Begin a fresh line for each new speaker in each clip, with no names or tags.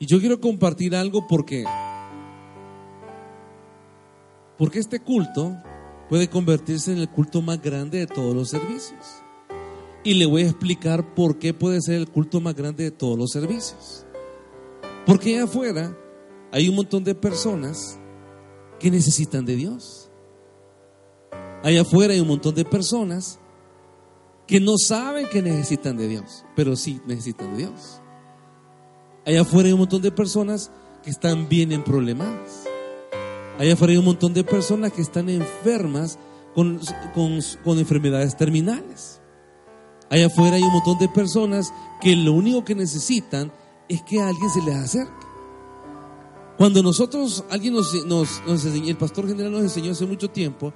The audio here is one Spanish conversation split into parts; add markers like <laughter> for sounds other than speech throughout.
Y yo quiero compartir algo porque porque este culto puede convertirse en el culto más grande de todos los servicios. Y le voy a explicar por qué puede ser el culto más grande de todos los servicios. Porque allá afuera hay un montón de personas que necesitan de Dios. Allá afuera hay un montón de personas que no saben que necesitan de Dios, pero sí necesitan de Dios. Allá afuera hay un montón de personas que están bien en problemas. Allá afuera hay un montón de personas que están enfermas con, con, con enfermedades terminales. Allá afuera hay un montón de personas que lo único que necesitan es que alguien se les acerque. Cuando nosotros, alguien nos, nos, nos enseñó, el pastor general nos enseñó hace mucho tiempo,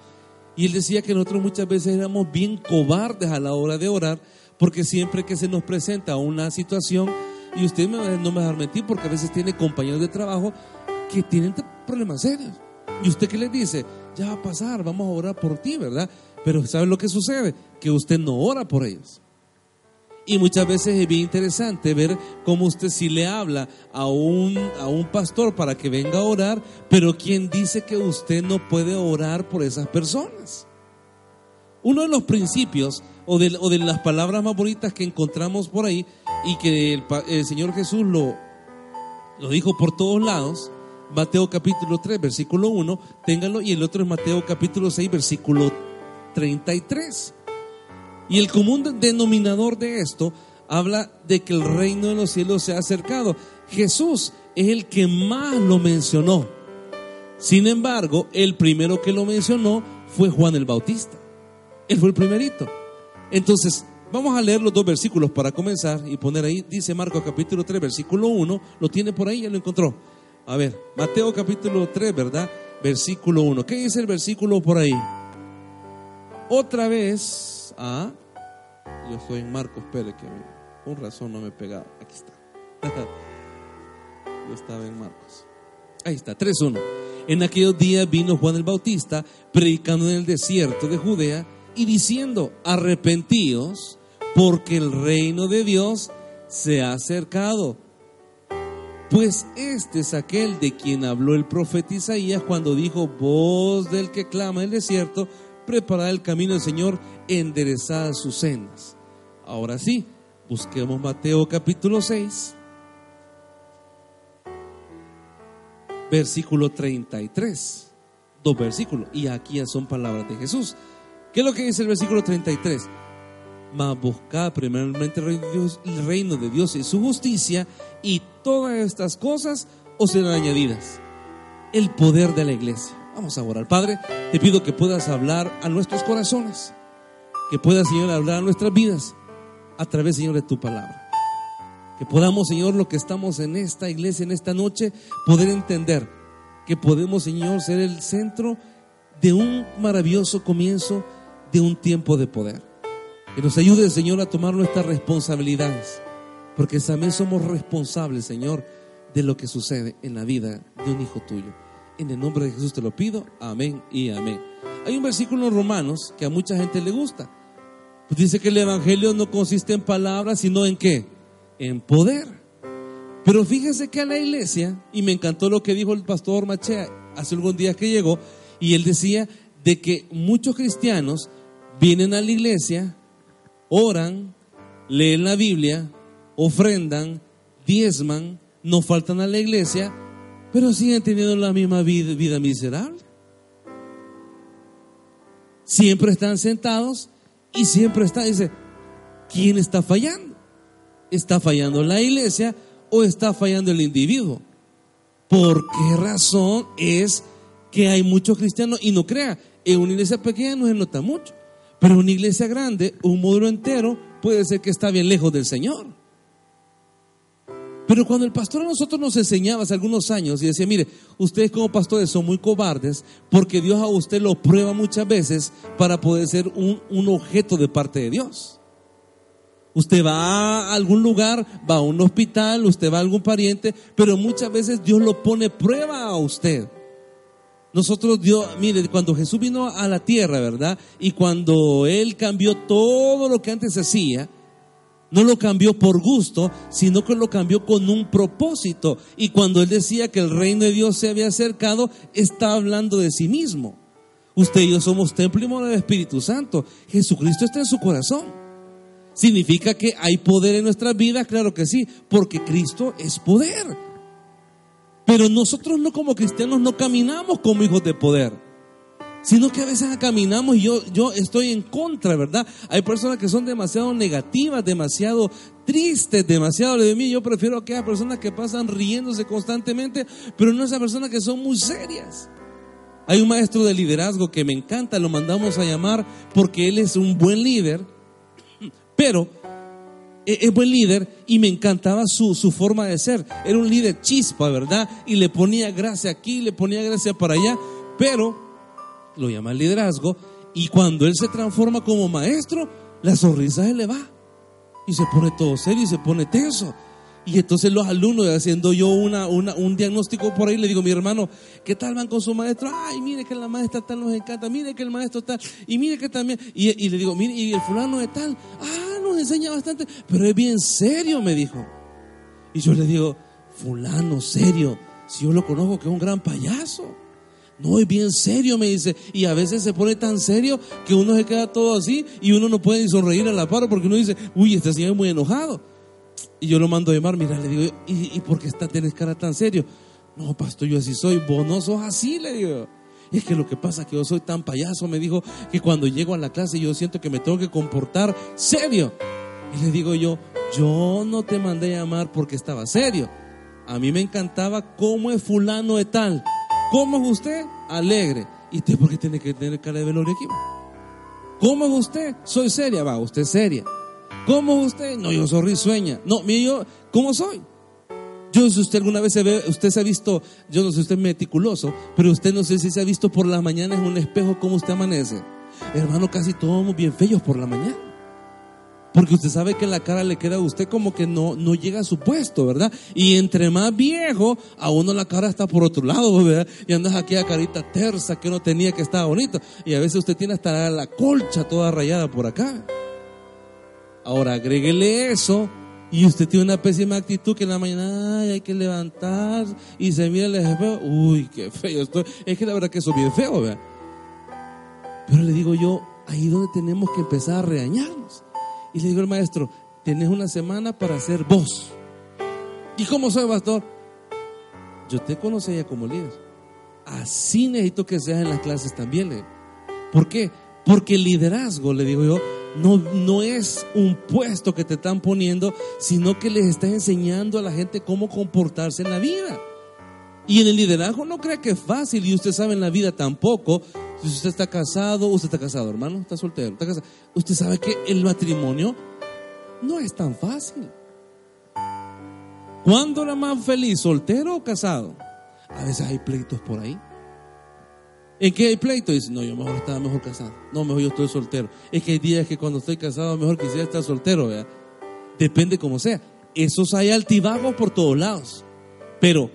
y él decía que nosotros muchas veces éramos bien cobardes a la hora de orar, porque siempre que se nos presenta una situación, y usted me, no me va a dejar mentir, porque a veces tiene compañeros de trabajo que tienen problemas serios. ¿Y usted qué les dice? Ya va a pasar, vamos a orar por ti, ¿verdad? Pero ¿sabe lo que sucede? Que usted no ora por ellos. Y muchas veces es bien interesante ver cómo usted sí le habla a un, a un pastor para que venga a orar, pero quien dice que usted no puede orar por esas personas. Uno de los principios o de, o de las palabras más bonitas que encontramos por ahí y que el, Señor Jesús lo, lo dijo por todos lados, Mateo capítulo 3, versículo 1, téngalo, y el otro es Mateo capítulo 6, versículo 33. Y el común denominador de esto habla de que el reino de los cielos se ha acercado. Jesús es el que más lo mencionó. Sin embargo, el primero que lo mencionó fue Juan el Bautista. Él fue el primerito. Entonces, vamos a leer los dos versículos para comenzar y poner ahí, dice Marcos capítulo 3, versículo 1, lo tiene por ahí, ya lo encontró. A ver, Mateo capítulo 3, ¿verdad? Versículo 1. ¿Qué dice el versículo por ahí? Otra vez, ah, yo soy en Marcos Pérez, que con razón no me pegaba. Aquí está. <laughs> yo estaba en Marcos. Ahí está, 3.1. En aquellos días vino Juan el Bautista predicando en el desierto de Judea y diciendo, arrepentíos porque el reino de Dios se ha acercado. Pues este es aquel de quien habló el profeta Isaías cuando dijo, voz del que clama en el desierto, preparad el camino del Señor, enderezad sus sendas. Ahora sí, busquemos Mateo capítulo 6, versículo 33. Dos versículos. Y aquí ya son palabras de Jesús. ¿Qué es lo que dice el versículo 33? Mas buscad primeramente el reino, de Dios, y su justicia, y todas estas cosas os serán añadidas. El poder de la iglesia. Vamos a orar. Padre, te pido que puedas hablar a nuestros corazones. Que puedas, Señor, hablar a nuestras vidas a través, Señor, de tu palabra. Que podamos, Señor, lo que estamos en esta iglesia, en esta noche, poder entender que podemos, Señor, ser el centro de un maravilloso comienzo de un tiempo de poder. Que nos ayude, Señor, a tomar nuestras responsabilidades. Porque también somos responsables, Señor, de lo que sucede en la vida de un hijo tuyo. En el nombre de Jesús te lo pido. Amén y amén. Hay un versículo en Romanos que a mucha gente le gusta. Pues dice que el Evangelio no consiste en palabras, sino en qué? En poder. Pero fíjese que a la iglesia, y me encantó lo que dijo el pastor Machea hace algunos días que llegó, y él decía de que muchos cristianos vienen a la iglesia, oran, leen la Biblia, ofrendan, diezman, no faltan a la iglesia, pero siguen teniendo la misma vida, vida miserable. Siempre están sentados y siempre están, dice, ¿quién está fallando? ¿Está fallando la iglesia o está fallando el individuo? ¿Por qué razón es que hay muchos cristianos? Y no crea, en una iglesia pequeña no se nota mucho, pero una iglesia grande, un módulo entero, puede ser que está bien lejos del Señor. Pero cuando el pastor a nosotros nos enseñaba hace algunos años y decía, mire, ustedes como pastores son muy cobardes porque Dios a usted lo prueba muchas veces para poder ser un, un objeto de parte de Dios. Usted va a algún lugar, va a un hospital, usted va a algún pariente, pero muchas veces Dios lo pone prueba a usted. Nosotros Dios, mire, cuando Jesús vino a la tierra, ¿verdad? Y cuando Él cambió todo lo que antes hacía, no lo cambió por gusto, sino que lo cambió con un propósito. Y cuando Él decía que el reino de Dios se había acercado, está hablando de sí mismo. Usted y yo somos templo y morada del Espíritu Santo. Jesucristo está en su corazón. ¿Significa que hay poder en nuestras vidas? Claro que sí, porque Cristo es poder. Pero nosotros no como cristianos no caminamos como hijos de poder, sino que a veces caminamos y yo, yo estoy en contra, ¿verdad? Hay personas que son demasiado negativas, demasiado tristes, demasiado de mí. Yo prefiero aquellas personas que pasan riéndose constantemente, pero no esas personas que son muy serias. Hay un maestro de liderazgo que me encanta, lo mandamos a llamar porque él es un buen líder pero es buen líder y me encantaba su, su, forma de ser. Era un líder chispa, ¿verdad? Y le ponía gracia aquí, le ponía gracia para allá, pero lo llama el liderazgo y cuando él se transforma como maestro, la sonrisa se le va y se pone todo serio y se pone tenso. Y entonces los alumnos, haciendo yo una, un diagnóstico por ahí, le digo, mi hermano, ¿qué tal van con su maestro? Ay, mire que la maestra tal nos encanta, mire que el maestro tal, y mire que también, y, le digo, mire, y el fulano de tal, ah, nos enseña bastante, pero es bien serio, me dijo. Y yo le digo, fulano, serio, si yo lo conozco que es un gran payaso. No, es bien serio, me dice. Y a veces se pone tan serio que uno se queda todo así y uno no puede ni sonreír a la par porque uno dice, uy, este señor es muy enojado. Y yo lo mando a llamar, mira, le digo, ¿y, por qué está, tienes cara tan serio? No, pastor, yo así soy, vos así, le digo. Y es que lo que pasa es que yo soy tan payaso, me dijo, que cuando llego a la clase yo siento que me tengo que comportar serio. Y le digo yo, yo no te mandé a llamar porque estaba serio. A mí me encantaba cómo es fulano de tal. ¿Cómo es usted? Alegre. ¿Y usted por qué tiene que tener cara de velorio aquí? ¿Cómo es usted? Soy seria, va, usted es seria. ¿Cómo usted? No, yo soy risueña. No, mire, yo, ¿cómo soy? Yo, si usted alguna vez se ve, usted se ha visto, yo no sé, usted es meticuloso, pero usted no sé si se ha visto por la mañana en un espejo cómo usted amanece. Hermano, casi todos bien feos por la mañana. Porque usted sabe que la cara le queda a usted como que no, no llega a su puesto, ¿verdad? Y entre más viejo, a uno la cara está por otro lado, ¿verdad? Y andas aquí a carita tersa que uno tenía que estaba bonito. Y a veces usted tiene hasta la colcha toda rayada por acá. Ahora agréguele eso y usted tiene una pésima actitud que en la mañana hay que levantar y se mira el espejo. Uy, qué feo estoy. Es que la verdad que eso es bien feo, ¿verdad? Pero le digo yo, ahí donde tenemos que empezar a regañarnos. Y le digo al maestro, tenés una semana para ser vos. ¿Y cómo soy, pastor? Yo te conocía como líder. Así necesito que seas en las clases también. ¿Por qué? Porque el liderazgo, le digo yo, no, no es un puesto que te están poniendo, sino que les estás enseñando a la gente cómo comportarse en la vida. Y en el liderazgo no cree que es fácil y usted sabe en la vida tampoco. Si usted está casado, usted está casado, hermano, está soltero, está casado. Usted sabe que el matrimonio no es tan fácil. ¿Cuándo era más feliz, soltero o casado? A veces hay pleitos por ahí. ¿En qué hay pleito? Dice, no, yo mejor estaba mejor casado. No, mejor yo estoy soltero. Es que hay días que cuando estoy casado, mejor quisiera estar soltero, ¿verdad? Depende como sea. Esos hay altibajos por todos lados. Pero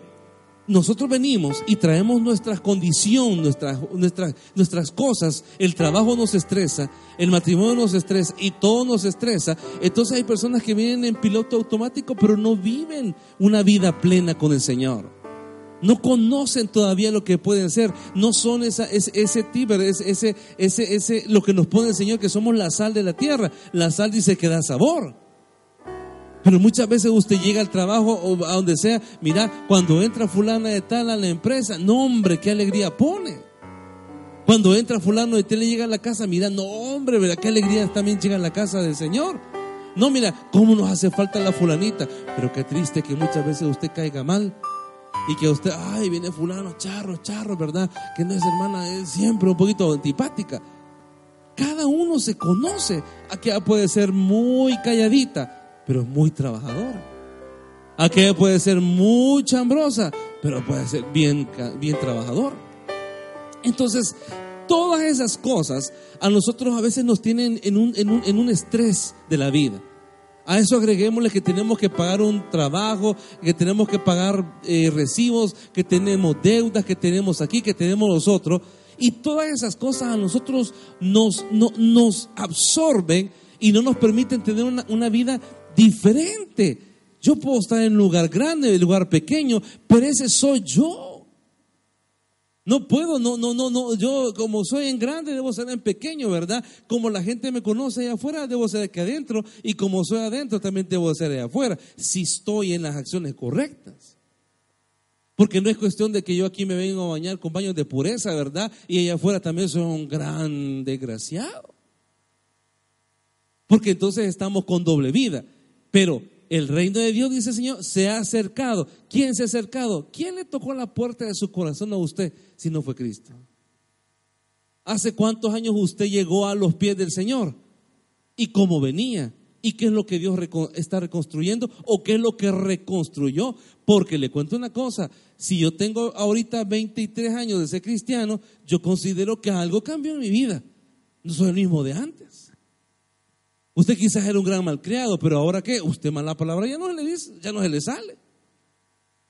nosotros venimos y traemos nuestras condiciones, nuestras, nuestras, nuestras cosas. El trabajo nos estresa, el matrimonio nos estresa y todo nos estresa. Entonces hay personas que vienen en piloto automático, pero no viven una vida plena con el Señor. No conocen todavía lo que pueden ser. No son esa, ese, ese tiber, ese, ese, ese, ese, lo que nos pone el Señor, que somos la sal de la tierra. La sal dice que da sabor. Pero muchas veces usted llega al trabajo o a donde sea, mira, cuando entra fulana de tal a la empresa, no hombre, qué alegría pone. Cuando entra fulano de tal y llega a la casa, mira, no hombre, ¿verdad? Qué alegría también llega a la casa del Señor. No, mira, cómo nos hace falta la fulanita. Pero qué triste que muchas veces usted caiga mal y que usted, ay, viene fulano, charro, charro, ¿verdad? Que no es hermana, es siempre un poquito antipática. Cada uno se conoce. Aquella puede ser muy calladita, pero muy trabajadora. Aquella puede ser muy chambrosa, pero puede ser bien, bien trabajador. Entonces, todas esas cosas a nosotros a veces nos tienen en un, en un, en un estrés de la vida. A eso agreguémosle que tenemos que pagar un trabajo, que tenemos que pagar eh, recibos, que tenemos deudas, que tenemos aquí, que tenemos los otros. Y todas esas cosas a nosotros nos, no- nos absorben y no nos permiten tener una, una vida diferente. Yo puedo estar en un lugar grande, en un lugar pequeño, pero ese soy yo. No puedo, no, no, no, no. Yo como soy en grande debo ser en pequeño, ¿verdad? Como la gente me conoce allá afuera, debo ser aquí adentro. Y como soy adentro, también debo ser allá afuera. Si estoy en las acciones correctas. Porque no es cuestión de que yo aquí me vengo a bañar con baños de pureza, ¿verdad? Y allá afuera también soy un gran desgraciado. Porque entonces estamos con doble vida. Pero el reino de Dios, dice el Señor, se ha acercado. ¿Quién se ha acercado? ¿Quién le tocó la puerta de su corazón a usted si no fue Cristo? ¿Hace cuántos años usted llegó a los pies del Señor? ¿Y cómo venía? ¿Y qué es lo que Dios está reconstruyendo? ¿O qué es lo que reconstruyó? Porque le cuento una cosa, si yo tengo ahorita 23 años de ser cristiano, yo considero que algo cambió en mi vida. No soy el mismo de antes. Usted quizás era un gran malcriado, pero ahora qué? Usted mala palabra ya no se le dice, ya no se le sale.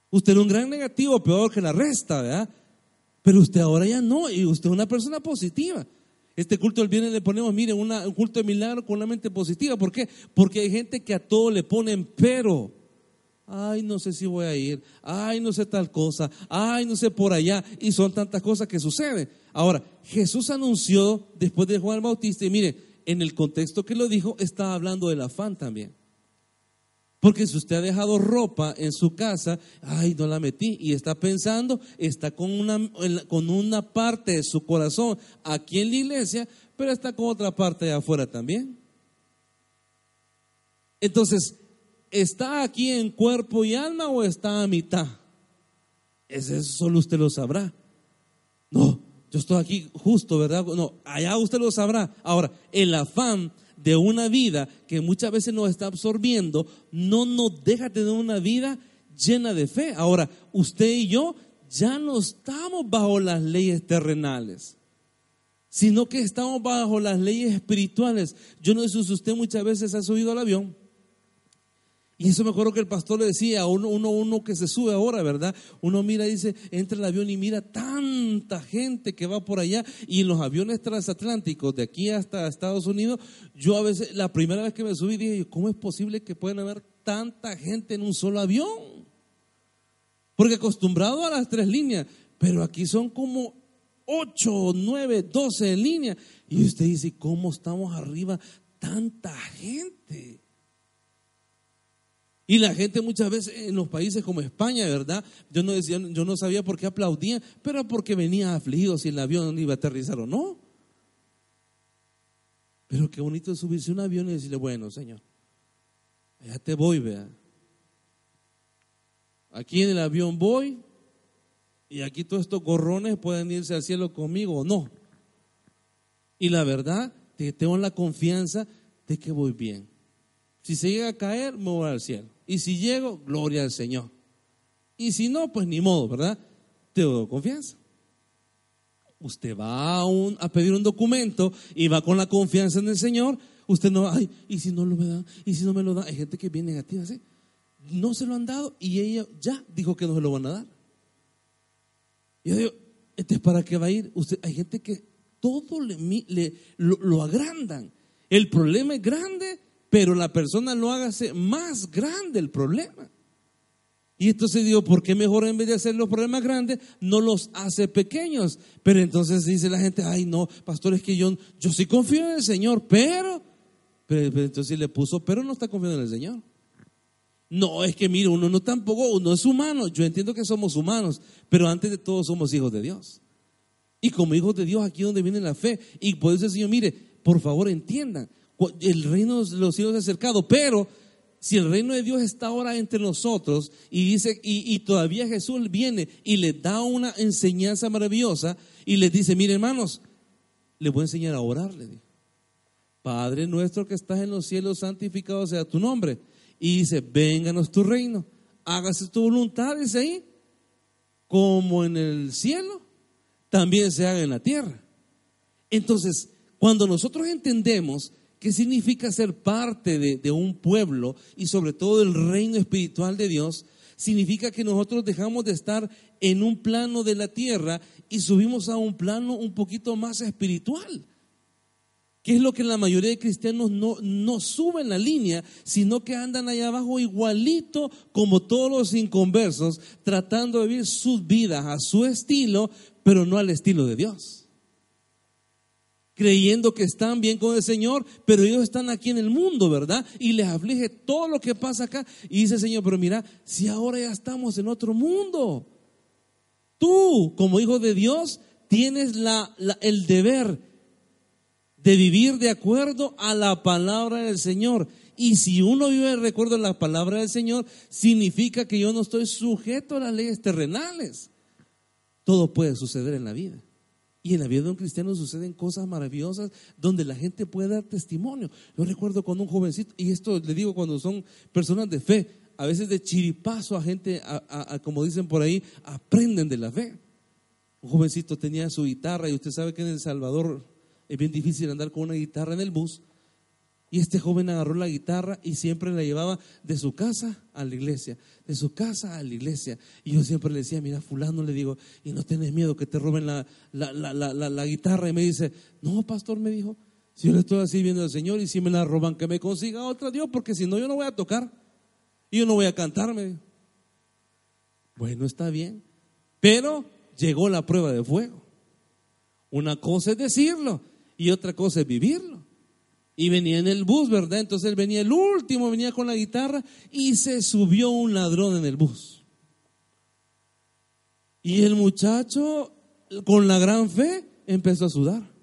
Usted era un gran negativo, peor que la resta, ¿verdad? Pero usted ahora ya no, y usted es una persona positiva. Este culto del viernes le ponemos, mire, una- un culto de milagro con una mente positiva. ¿Por qué? Porque hay gente que a todo le ponen pero. Ay, no sé si voy a ir. Ay, no sé tal cosa. Ay, no sé por allá. Y son tantas cosas que suceden. Ahora, Jesús anunció después de Juan Bautista, y mire, en el contexto que lo dijo, estaba hablando del afán también. Porque si usted ha dejado ropa en su casa, ay, no la metí, y está pensando, está con una, con una parte de su corazón aquí en la iglesia, pero está con otra parte de afuera también. Entonces, ¿está aquí en cuerpo y alma o está a mitad? Ese solo usted lo sabrá. Yo estoy aquí justo, ¿verdad? No, allá usted lo sabrá. Ahora, el afán de una vida que muchas veces nos está absorbiendo no nos deja tener una vida llena de fe. Ahora, usted y yo ya no estamos bajo las leyes terrenales, sino que estamos bajo las leyes espirituales. Yo no sé si usted muchas veces ha subido al avión. Y eso me acuerdo que el pastor le decía uno, uno, uno que se sube ahora, ¿verdad? Uno mira, dice, entra el avión y mira tanta gente que va por allá. Y en los aviones transatlánticos, de aquí hasta Estados Unidos, yo a veces, la primera vez que me subí, dije, ¿cómo es posible que puedan haber tanta gente en un solo avión? Porque acostumbrado a las tres líneas, pero aquí son como ocho, nueve, doce en línea. Y usted dice, ¿cómo estamos arriba tanta gente? Y la gente muchas veces en los países como España, ¿verdad? Yo no, decía, yo no sabía por qué aplaudían, pero porque venía afligido si el avión iba a aterrizar o no. Pero qué bonito es subirse a un avión y decirle, bueno, Señor, allá te voy, vea. Aquí en el avión voy y aquí todos estos gorrones pueden irse al cielo conmigo o no. Y la verdad, tengo la confianza de que voy bien. Si se llega a caer, me voy al cielo. Y si llego, gloria al Señor. Y si no, pues ni modo, ¿verdad? Tengo confianza. Usted va a, un- a pedir un documento y va con la confianza en el Señor. Usted no, ay, y si no lo me dan, y si no me lo dan. Hay gente que viene negativa, ¿sí? No se lo han dado y ella ya dijo que no se lo van a dar. Yo digo, este es para qué va a ir. Usted, hay gente que todo le, le- lo agrandan. El problema es grande, pero la persona lo hágase más grande el problema. Y entonces digo, ¿por qué mejor en vez de hacer los problemas grandes, no los hace pequeños? Pero entonces dice la gente, ay no, pastor, es que yo, yo sí confío en el Señor, pero, pero, entonces le puso, pero no está confiando en el Señor. No, es que mire, uno no tampoco, uno es humano. Yo entiendo que somos humanos, pero antes de todo somos hijos de Dios. Y como hijos de Dios, aquí es donde viene la fe. Y por eso el Señor, mire, por favor entiendan, el reino de los cielos es acercado, pero si el reino de Dios está ahora entre nosotros y dice, y, todavía Jesús viene y les da una enseñanza maravillosa y les dice, mire hermanos, les voy a enseñar a orar, le dijo. Padre nuestro que estás en los cielos, santificado sea tu nombre. Y dice, vénganos tu reino, hágase tu voluntad, dice ahí, como en el cielo, también se haga en la tierra. Entonces, cuando nosotros entendemos qué significa ser parte de, un pueblo y sobre todo del reino espiritual de Dios, significa que nosotros dejamos de estar en un plano de la tierra y subimos a un plano un poquito más espiritual. Que es lo que la mayoría de cristianos no, no suben la línea, sino que andan allá abajo igualito como todos los inconversos, tratando de vivir sus vidas a su estilo, pero no al estilo de Dios creyendo que están bien con el Señor, pero ellos están aquí en el mundo, ¿verdad? Y les aflige todo lo que pasa acá. Y dice el Señor, pero mira, si ahora ya estamos en otro mundo, tú como hijo de Dios tienes la, el deber de vivir de acuerdo a la palabra del Señor. Y si uno vive de recuerdo a la palabra del Señor, significa que yo no estoy sujeto a las leyes terrenales. Todo puede suceder en la vida. Y en la vida de un cristiano suceden cosas maravillosas donde la gente puede dar testimonio. Yo recuerdo cuando un jovencito, y esto le digo cuando son personas de fe, a veces de chiripazo a gente, como dicen por ahí, aprenden de la fe. Un jovencito tenía su guitarra y usted sabe que en El Salvador es bien difícil andar con una guitarra en el bus. Y este joven agarró la guitarra y siempre la llevaba de su casa a la iglesia, de su casa a la iglesia. Y yo siempre le decía, mira, fulano, le digo, y no tienes miedo que te roben la, la, guitarra. Y me dice, no, pastor, me dijo, si yo le estoy así viendo al Señor y si me la roban, que me consiga otra Dios, porque si no, yo no voy a tocar. Y yo no voy a cantar, me dijo. Bueno, está bien. Pero llegó la prueba de fuego. Una cosa es decirlo y otra cosa es vivirlo y venía en el bus, ¿verdad? Entonces él venía el último, venía con la guitarra y se subió un ladrón en el bus. Y el muchacho, con la gran fe, empezó a sudar.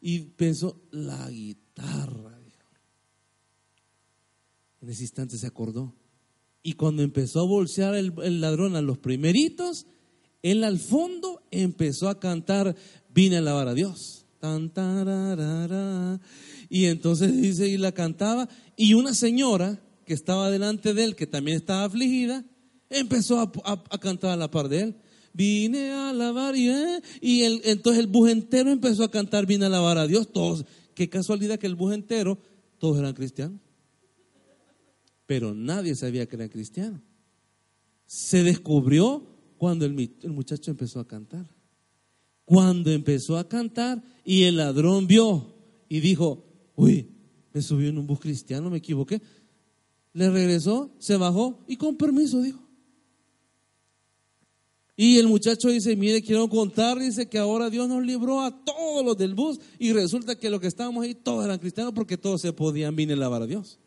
Y pensó, la guitarra. En ese instante se acordó. Y cuando empezó a bolsear el, el ladrón a los primeritos, él al fondo empezó a cantar, vine a alabar a Dios. Y entonces dice, y la cantaba. Y una señora que estaba delante de él, que también estaba afligida, empezó a, cantar a la par de él. Vine a alabar y, eh, y entonces el bus entero empezó a cantar, vine a alabar a Dios. Todos, qué casualidad que el bus entero, todos eran cristianos. Pero nadie sabía que era cristiano. Se descubrió cuando el muchacho empezó a cantar. Cuando empezó a cantar y el ladrón vio y dijo, uy, me subió en un bus cristiano, me equivoqué. Le regresó, se bajó y con permiso dijo. Y el muchacho dice, mire, quiero contar, dice que ahora Dios nos libró a todos los del bus y resulta que los que estábamos ahí todos eran cristianos porque todos se podían venir a lavar a Dios.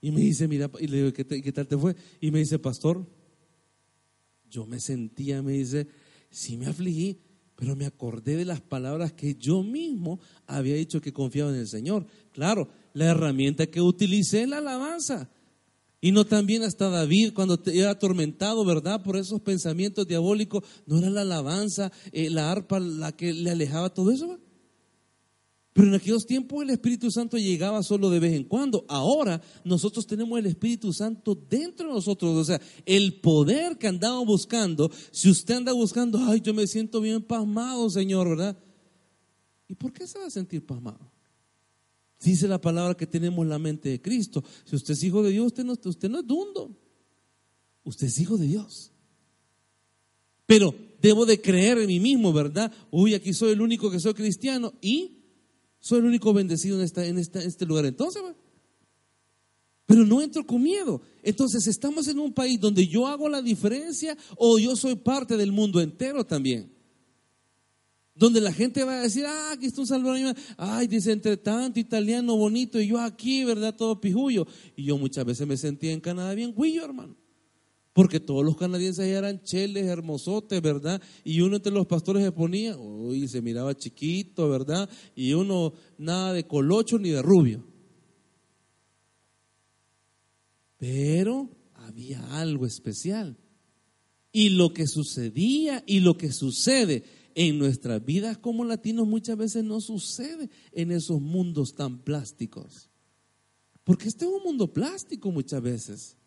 Y me dice, mira, y le digo, ¿qué, ¿qué tal te fue? Y me dice, pastor, yo me sentía, me dice, sí me afligí, pero me acordé de las palabras que yo mismo había dicho que confiaba en el Señor. Claro, la herramienta que utilicé es la alabanza. Y no también hasta David, cuando era atormentado, ¿verdad? Por esos pensamientos diabólicos, no era la alabanza, eh, la arpa la que le alejaba todo eso. Pero en aquellos tiempos el Espíritu Santo llegaba solo de vez en cuando. Ahora nosotros tenemos el Espíritu Santo dentro de nosotros. O sea, el poder que andamos buscando, si usted anda buscando, ay, yo me siento bien pasmado, Señor, ¿verdad? ¿Y por qué se va a sentir pasmado? Dice la palabra que tenemos la mente de Cristo. Si usted es hijo de Dios, usted no, usted no es dundo. Usted es hijo de Dios. Pero debo de creer en mí mismo, ¿verdad? Uy, aquí soy el único que soy cristiano. ¿Y? Soy el único bendecido en, esta, en, este lugar. Entonces, pero no entro con miedo. Entonces, estamos en un país donde yo hago la diferencia o yo soy parte del mundo entero también. Donde la gente va a decir, ah, aquí está un salvadoreño. Ay, dice, entre tanto italiano bonito y yo aquí, ¿verdad? Todo pijullo. Y yo muchas veces me sentía en Canadá bien guillo, hermano. Porque todos los canadienses eran cheles, hermosotes, ¿verdad? Y uno entre los pastores se ponía, uy, se miraba chiquito, ¿verdad? Y uno nada de colocho ni de rubio. Pero había algo especial. Y lo que sucedía y lo que sucede en nuestras vidas como latinos muchas veces no sucede en esos mundos tan plásticos. Porque este es un mundo plástico muchas veces,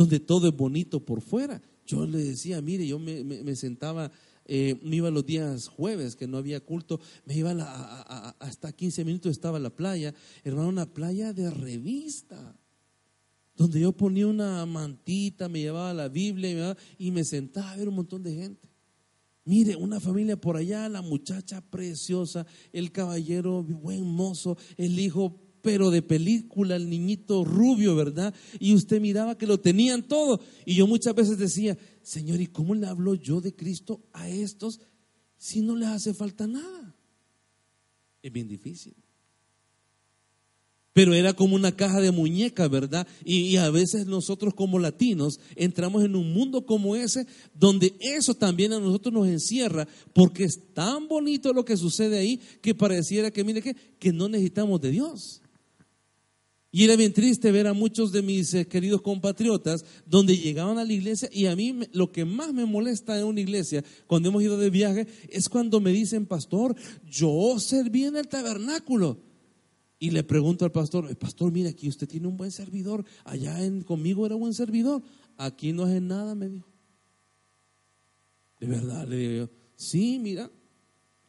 donde todo es bonito por fuera. Yo le decía, mire, yo me, sentaba, eh, me iba los días jueves que no había culto, me iba a hasta 15 minutos estaba la playa, hermano, una playa de revista, donde yo ponía una mantita, me llevaba la Biblia y me, y me sentaba a ver un montón de gente. Mire, una familia por allá, la muchacha preciosa, el caballero buen mozo, el hijo pero de película, el niñito rubio, ¿verdad? Y usted miraba que lo tenían todo. Y yo muchas veces decía, Señor, ¿y cómo le hablo yo de Cristo a estos si no les hace falta nada? Es bien difícil. Pero era como una caja de muñecas, ¿verdad? Y, a veces nosotros como latinos entramos en un mundo como ese, donde eso también a nosotros nos encierra, porque es tan bonito lo que sucede ahí que pareciera que, mire que no necesitamos de Dios. Y era bien triste ver a muchos de mis eh, queridos compatriotas donde llegaban a la iglesia y a mí lo que más me molesta en una iglesia cuando hemos ido de viaje es cuando me dicen, pastor, yo serví en el tabernáculo. Y le pregunto al pastor, "Eh, pastor, mire, aquí usted tiene un buen servidor, allá en, conmigo era buen servidor, aquí no es nada, me dijo. De verdad, le digo yo, sí, mira,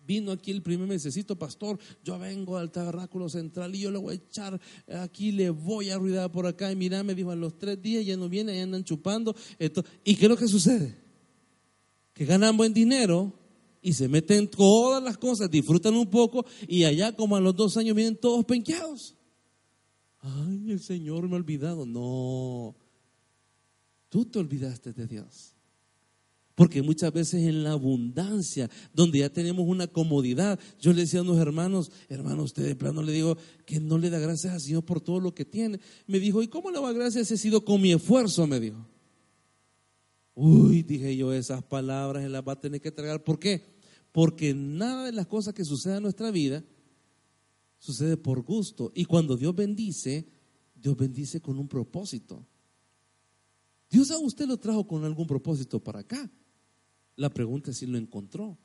vino aquí el primer mesecito, pastor, yo vengo al tabernáculo central y yo le voy a echar, aquí le voy a ruidar por acá, y mira, me dijo, a los tres días ya no viene, ya andan chupando, esto. ¿y qué es lo que sucede? Que ganan buen dinero y se meten todas las cosas, disfrutan un poco y allá como a los dos años vienen todos penqueados. Ay, el Señor me ha olvidado. No, tú te olvidaste de Dios. Porque muchas veces en la abundancia, donde ya tenemos una comodidad, yo le decía a unos hermanos, hermano, usted de plano le digo que no le da gracias al Señor por todo lo que tiene. Me dijo, ¿y cómo le va gracias si he sido con mi esfuerzo? Me dijo. Uy, dije yo, esas palabras las va a tener que tragar. ¿Por qué? Porque nada de las cosas que suceden en nuestra vida sucede por gusto. Y cuando Dios bendice, Dios bendice con un propósito. Dios a usted lo trajo con algún propósito para acá. La pregunta es si lo encontró.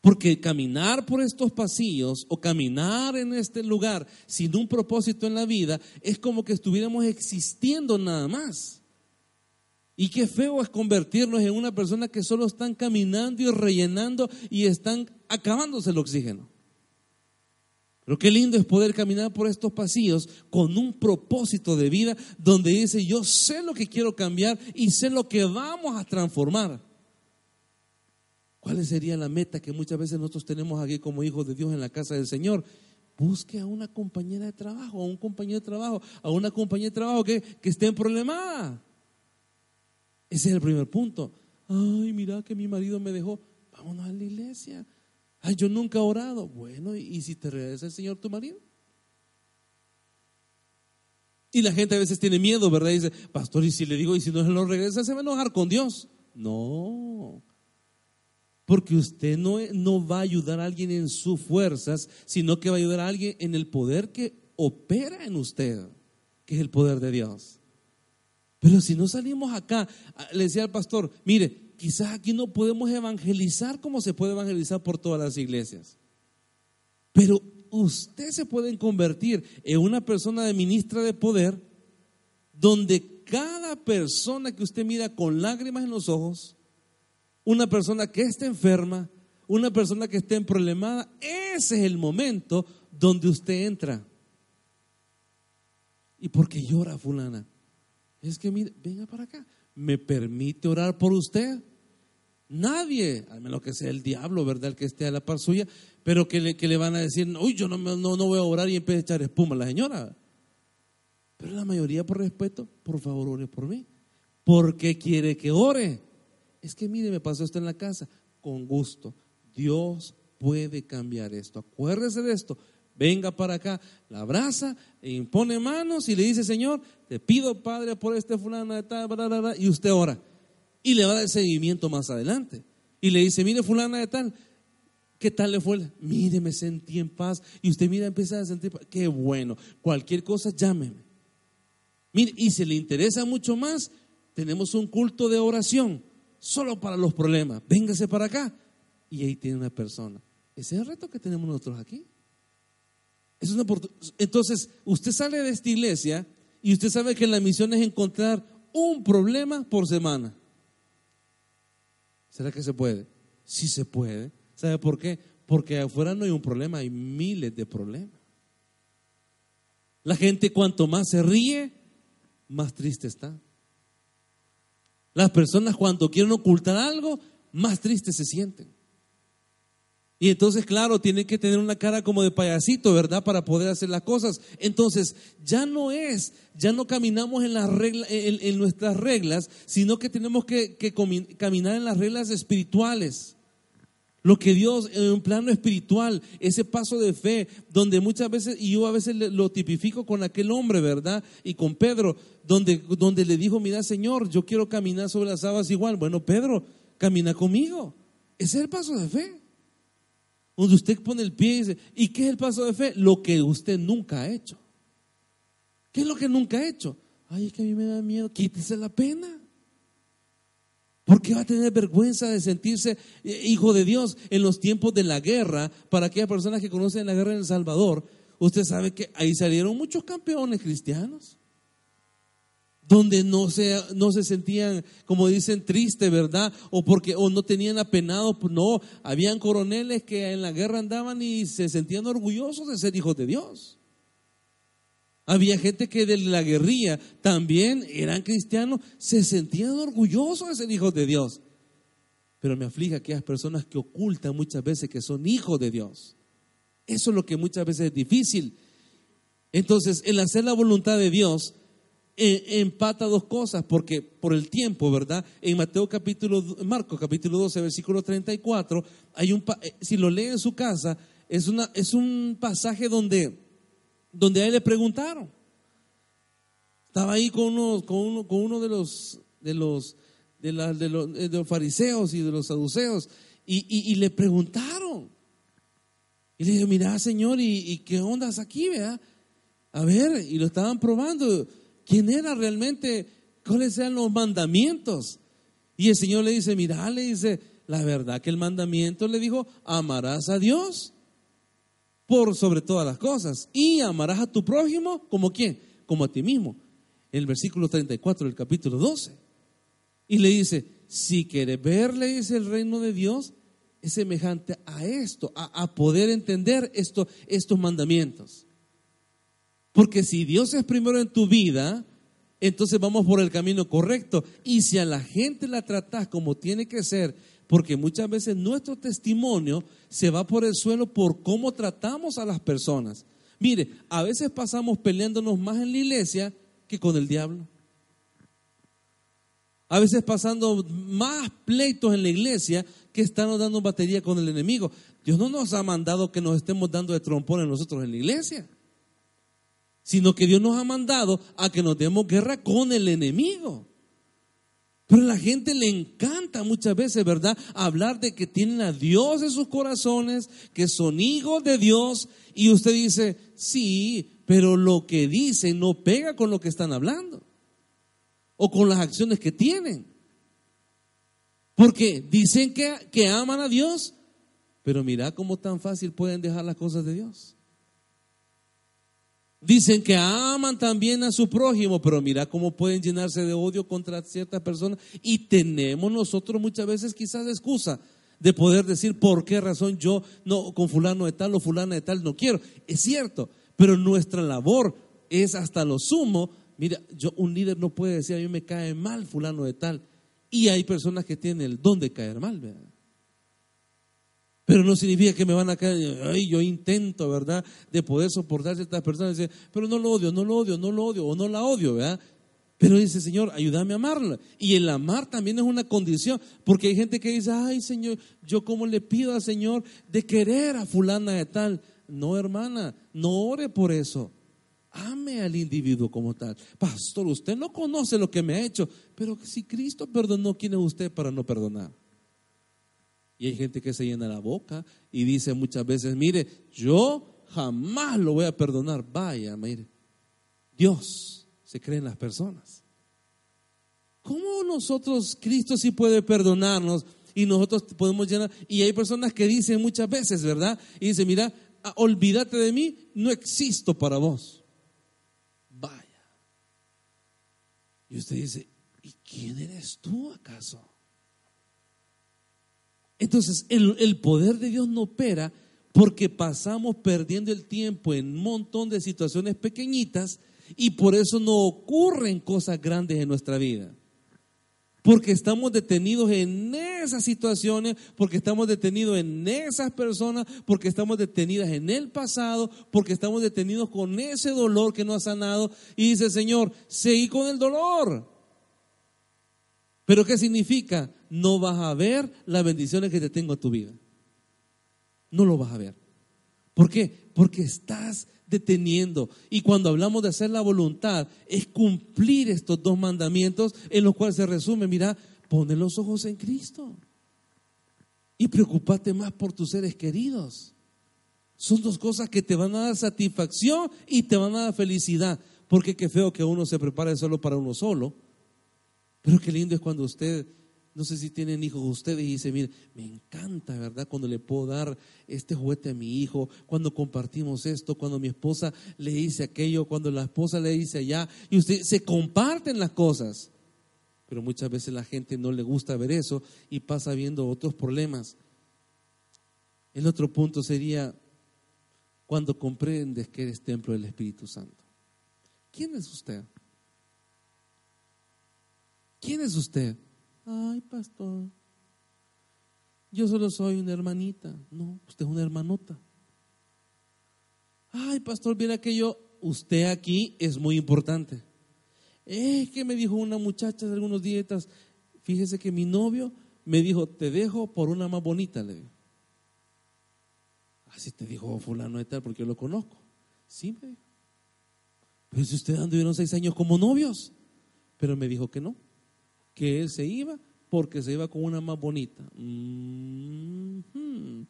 Porque caminar por estos pasillos o caminar en este lugar sin un propósito en la vida es como que estuviéramos existiendo nada más. Y qué feo es convertirnos en una persona que solo están caminando y rellenando y están acabándose el oxígeno. Pero qué lindo es poder caminar por estos pasillos con un propósito de vida donde dice, yo sé lo que quiero cambiar y sé lo que vamos a transformar. ¿Cuál sería la meta que muchas veces nosotros tenemos aquí como hijos de Dios en la casa del Señor? Busque a una compañera de trabajo, a un compañero de trabajo, a una compañera de trabajo que, que esté en problemada. Ese es el primer punto. Ay, mira que mi marido me dejó. Vámonos a la iglesia. Ay, yo nunca he orado. Bueno, ¿y, y si te regresa el Señor tu marido? Y la gente a veces tiene miedo, ¿verdad? Y dice, pastor, y si le digo, y si no se lo regresa, se va a enojar con Dios. No. Porque usted no, no va a ayudar a alguien en sus fuerzas, sino que va a ayudar a alguien en el poder que opera en usted, que es el poder de Dios. Pero si no salimos acá, ah, le decía al pastor, mire, quizás aquí no podemos evangelizar como se puede evangelizar por todas las iglesias. Pero usted se puede convertir en una persona de ministra de poder donde cada persona que usted mira con lágrimas en los ojos, una persona que esté enferma, una persona que esté en problemada, ese es el momento donde usted entra. ¿Y por qué llora fulana? Es que mire, venga para acá. ¿Me permite orar por usted? Nadie, al menos que sea el diablo, ¿verdad? El que esté a la par suya, pero que le, que le van a decir, uy, yo no, no, no voy a orar y empiece a echar espuma a la señora. Pero la mayoría, por respeto, por favor, ore por mí. ¿Por qué quiere que ore? Es que mire, me pasó esto en la casa. Con gusto. Dios puede cambiar esto. Acuérdese de esto. Venga para acá, la abraza, e impone manos y le dice, Señor, te pido, Padre, por este fulano de tal, bla, bla, bla", y usted ora. Y le va a dar seguimiento más adelante. Y le dice, mire, fulana de tal, ¿qué tal le fue? Mire, me sentí en paz. Y usted mira, empieza a sentir paz. Qué bueno. Cualquier cosa, llámeme. Mire, y si le interesa mucho más, tenemos un culto de oración solo para los problemas. Véngase para acá. Y ahí tiene una persona. Ese es el reto que tenemos nosotros aquí. Es una Entonces, usted sale de esta iglesia y usted sabe que la misión es encontrar un problema por semana. ¿Será que se puede? Sí se puede. ¿Sabe por qué? Porque afuera no hay un problema, hay miles de problemas. La gente cuanto más se ríe, más triste está. Las personas cuando quieren ocultar algo, más tristes se sienten. Y entonces, claro, tienen que tener una cara como de payasito, ¿verdad? Para poder hacer las cosas. Entonces, ya no es, ya no caminamos en, las reglas, en, nuestras reglas, sino que tenemos que, caminar en las reglas espirituales. Lo que Dios en un plano espiritual, ese paso de fe, donde muchas veces, y yo a veces lo tipifico con aquel hombre, ¿verdad? Y con Pedro, donde, donde le dijo, mira Señor, yo quiero caminar sobre las aguas igual. Bueno, Pedro, camina conmigo. Ese es el paso de fe. Donde usted pone el pie y dice, ¿y qué es el paso de fe? Lo que usted nunca ha hecho. ¿Qué es lo que nunca ha hecho? Ay, es que a mí me da miedo, quítese la pena. ¿Por qué va a tener vergüenza de sentirse eh, hijo de Dios en los tiempos de la guerra? Para aquellas personas que conocen la guerra en El Salvador, usted sabe que ahí salieron muchos campeones cristianos, donde no se, no se sentían, como dicen, tristes, ¿verdad? O porque o no tenían apenado, pues no, habían coroneles que en la guerra andaban y se sentían orgullosos de ser hijos de Dios. Había gente que de la guerrilla también eran cristianos, se sentían orgullosos de ser hijos de Dios. Pero me aflige aquellas personas que ocultan muchas veces que son hijos de Dios. Eso es lo que muchas veces es difícil. Entonces, el hacer la voluntad de Dios eh, empata dos cosas, porque por el tiempo, ¿verdad? En Mateo capítulo, Marcos capítulo 12, versículo 34, hay un, eh, si lo lee en su casa, es, una, es un pasaje donde donde a él le preguntaron. Estaba ahí con uno, con uno, con uno de los de los de, de los de los fariseos y de los saduceos y, y- y le preguntaron. Y le dijo, mira, señor, ¿y, y qué ondas aquí, vea? A ver, y lo estaban probando. ¿Quién era realmente? ¿Cuáles eran los mandamientos? Y el Señor le dice, mira, le dice, la verdad que el mandamiento le dijo, amarás a Dios por sobre todas las cosas. Y amarás a tu prójimo como quién? Como a ti mismo. En el versículo 34 del capítulo 12. Y le dice, si quieres ver, le dice el reino de Dios, es semejante a esto, a, poder entender esto, estos mandamientos. Porque si Dios es primero en tu vida, entonces vamos por el camino correcto. Y si a la gente la tratas como tiene que ser, porque muchas veces nuestro testimonio se va por el suelo por cómo tratamos a las personas. Mire, a veces pasamos peleándonos más en la iglesia que con el diablo. A veces pasando más pleitos en la iglesia que estamos dando batería con el enemigo. Dios no nos ha mandado que nos estemos dando de trompones nosotros en la iglesia sino que Dios nos ha mandado a que nos demos guerra con el enemigo. Pero a la gente le encanta muchas veces, ¿verdad? Hablar de que tienen a Dios en sus corazones, que son hijos de Dios, y usted dice, sí, pero lo que dicen no pega con lo que están hablando, o con las acciones que tienen. Porque dicen que, que aman a Dios, pero mira cómo tan fácil pueden dejar las cosas de Dios. Dicen que aman también a su prójimo, pero mira cómo pueden llenarse de odio contra ciertas personas. Y tenemos nosotros muchas veces quizás excusa de poder decir por qué razón yo no con fulano de tal o fulana de tal no quiero. Es cierto, pero nuestra labor es hasta lo sumo. Mira, yo un líder no puede decir a mí me cae mal fulano de tal. Y hay personas que tienen el don de caer mal, ¿verdad? Pero no significa que me van a caer, ay, yo intento, ¿verdad?, de poder soportar ciertas personas. Dice, pero no lo odio, no lo odio, no lo odio, o no la odio, ¿verdad? Pero dice, Señor, ayúdame a amarla. Y el amar también es una condición, porque hay gente que dice, ay, Señor, yo como le pido al Señor de querer a fulana de tal. No, hermana, no ore por eso. Ame al individuo como tal. Pastor, usted no conoce lo que me ha hecho, pero si Cristo perdonó, ¿quién es usted para no perdonar? Y hay gente que se llena la boca y dice muchas veces, mire, yo jamás lo voy a perdonar. Vaya, mire, Dios se cree en las personas. ¿Cómo nosotros, Cristo sí puede perdonarnos y nosotros podemos llenar? Y hay personas que dicen muchas veces, ¿verdad? Y dicen, mira, ah, olvídate de mí, no existo para vos. Vaya. Y usted dice, ¿y quién eres tú acaso? Entonces, el, poder de Dios no opera porque pasamos perdiendo el tiempo en un montón de situaciones pequeñitas y por eso no ocurren cosas grandes en nuestra vida. Porque estamos detenidos en esas situaciones, porque estamos detenidos en esas personas, porque estamos detenidas en el pasado, porque estamos detenidos con ese dolor que no ha sanado. Y dice, Señor, seguí con el dolor. Pero ¿qué significa? No vas a ver las bendiciones que te tengo a tu vida. No lo vas a ver. ¿Por qué? Porque estás deteniendo. Y cuando hablamos de hacer la voluntad, es cumplir estos dos mandamientos en los cuales se resume, mira, pone los ojos en Cristo. Y preocupate más por tus seres queridos. Son dos cosas que te van a dar satisfacción y te van a dar felicidad. Porque qué feo que uno se prepare solo para uno solo. Pero qué lindo es cuando usted no sé si tienen hijos ustedes y dicen, mire, me encanta, ¿verdad? Cuando le puedo dar este juguete a mi hijo, cuando compartimos esto, cuando mi esposa le dice aquello, cuando la esposa le dice allá, y usted se comparten las cosas. Pero muchas veces la gente no le gusta ver eso y pasa viendo otros problemas. El otro punto sería cuando comprendes que eres templo del Espíritu Santo. ¿Quién es usted? ¿Quién es usted? Ay, pastor, yo solo soy una hermanita. No, usted es una hermanota. Ay, pastor, mira que yo, usted aquí es muy importante. Es que me dijo una muchacha de algunos dietas, fíjese que mi novio me dijo, te dejo por una más bonita, le digo. Así te dijo fulano de tal, porque yo lo conozco. Sí, me dijo. Pero si ustedes anduvieron seis años como novios, pero me dijo que no que él se iba porque se iba con una más bonita. Mm-hmm.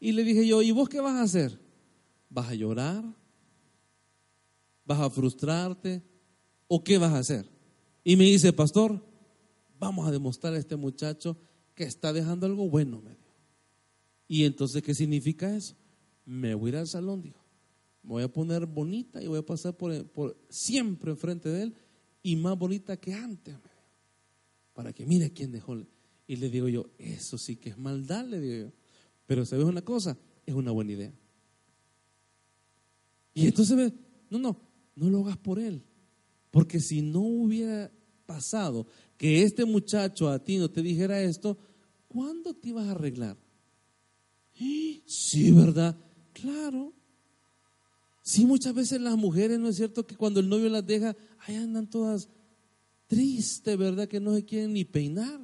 Y le dije yo, ¿y vos qué vas a hacer? ¿Vas a llorar? ¿Vas a frustrarte? ¿O qué vas a hacer? Y me dice, pastor, vamos a demostrar a este muchacho que está dejando algo bueno. Me Y entonces, ¿qué significa eso? Me voy a ir al salón, dijo. Me voy a poner bonita y voy a pasar por, por siempre enfrente de él y más bonita que antes para que mire quién dejó. Y le digo yo, eso sí que es maldad, le digo yo. Pero ¿sabes una cosa? Es una buena idea. Y entonces, no, no, no lo hagas por él. Porque si no hubiera pasado que este muchacho a ti no te dijera esto, ¿cuándo te ibas a arreglar? Sí, ¿verdad? Claro. Sí, muchas veces las mujeres, ¿no es cierto? Que cuando el novio las deja, ahí andan todas Triste, ¿verdad? Que no se quieren ni peinar.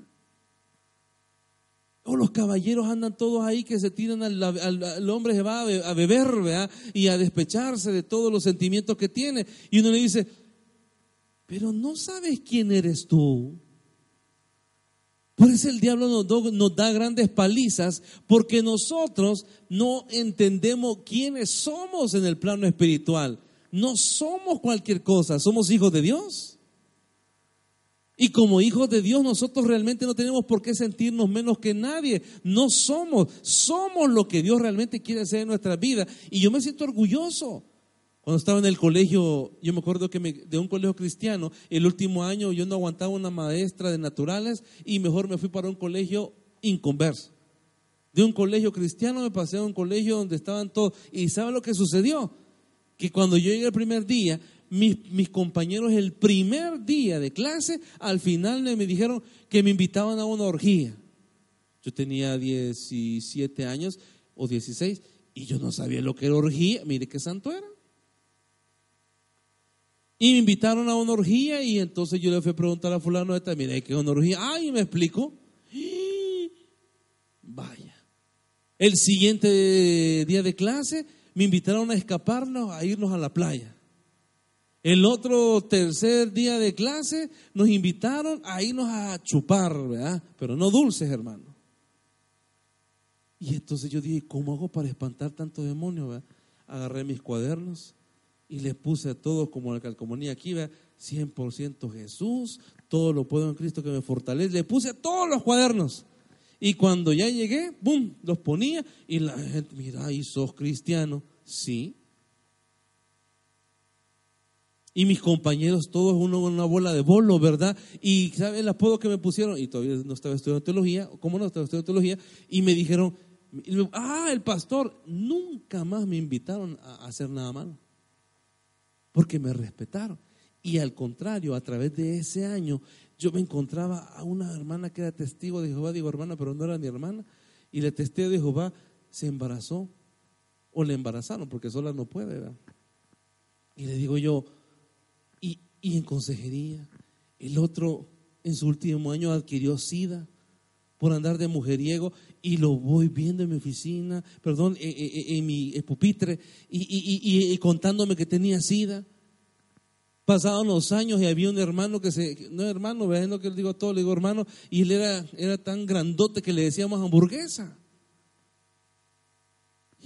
O los caballeros andan todos ahí que se tiran al, hombre se va a beber, ¿verdad? Y a despecharse de todos los sentimientos que tiene. Y uno le dice, pero no sabes quién eres tú. Por eso el diablo nos da grandes palizas, porque nosotros no entendemos quiénes somos en el plano espiritual. No somos cualquier cosa, somos hijos de Dios. Y como hijos de Dios nosotros realmente no tenemos por qué sentirnos menos que nadie. No somos, somos lo que Dios realmente quiere hacer en nuestra vida. Y yo me siento orgulloso. Cuando estaba en el colegio, yo me acuerdo que de un colegio cristiano, el último año yo no aguantaba una maestra de naturales y mejor me fui para un colegio inconverso. De un colegio cristiano me pasé a un colegio donde estaban todos. ¿Y sabe lo que sucedió? Que cuando yo llegué el primer día, mis, compañeros el primer día de clase, al final me dijeron que me invitaban a una orgía. Yo tenía 17 años o 16 y yo no sabía lo que era orgía. Mire qué santo era. Y me invitaron a una orgía y entonces yo le fui a preguntar a fulano de también, ¿qué es una orgía? Ay, me explico. <gasps> Vaya. El siguiente día de clase me invitaron a escaparnos, a irnos a la playa. El otro tercer día de clase nos invitaron a irnos a chupar, ¿verdad? Pero no dulces, hermano. Y entonces yo dije, ¿cómo hago para espantar tanto demonio? ¿verdad? Agarré mis cuadernos y les puse a todos como la calcomanía aquí, ¿verdad? 100% Jesús, todo lo puedo en Cristo que me fortalece. Le puse a todos los cuadernos. Y cuando ya llegué, ¡bum! Los ponía y la gente, mira, y sos cristiano. Sí. Y mis compañeros, todos uno una bola de bolo, ¿verdad? Y ¿sabe el apodo que me pusieron? Y todavía no estaba estudiando teología, ¿cómo no estaba estudiando teología? Y me dijeron, ah, el pastor, nunca más me invitaron a hacer nada malo. Porque me respetaron. Y al contrario, a través de ese año, yo me encontraba a una hermana que era testigo de Jehová, digo hermana, pero no era mi hermana, y la testigo de Jehová se embarazó, o le embarazaron, porque sola no puede, ¿verdad? Y le digo yo, y, en consejería, el otro en su último año adquirió SIDA por andar de mujeriego y lo voy viendo en mi oficina, perdón, en, en- en mi pupitre y, y- y- y contándome que tenía SIDA. Pasaban los años y había un hermano que se, no hermano, vean lo que le digo a todos, le digo hermano, y él era, era tan grandote que le decíamos hamburguesa.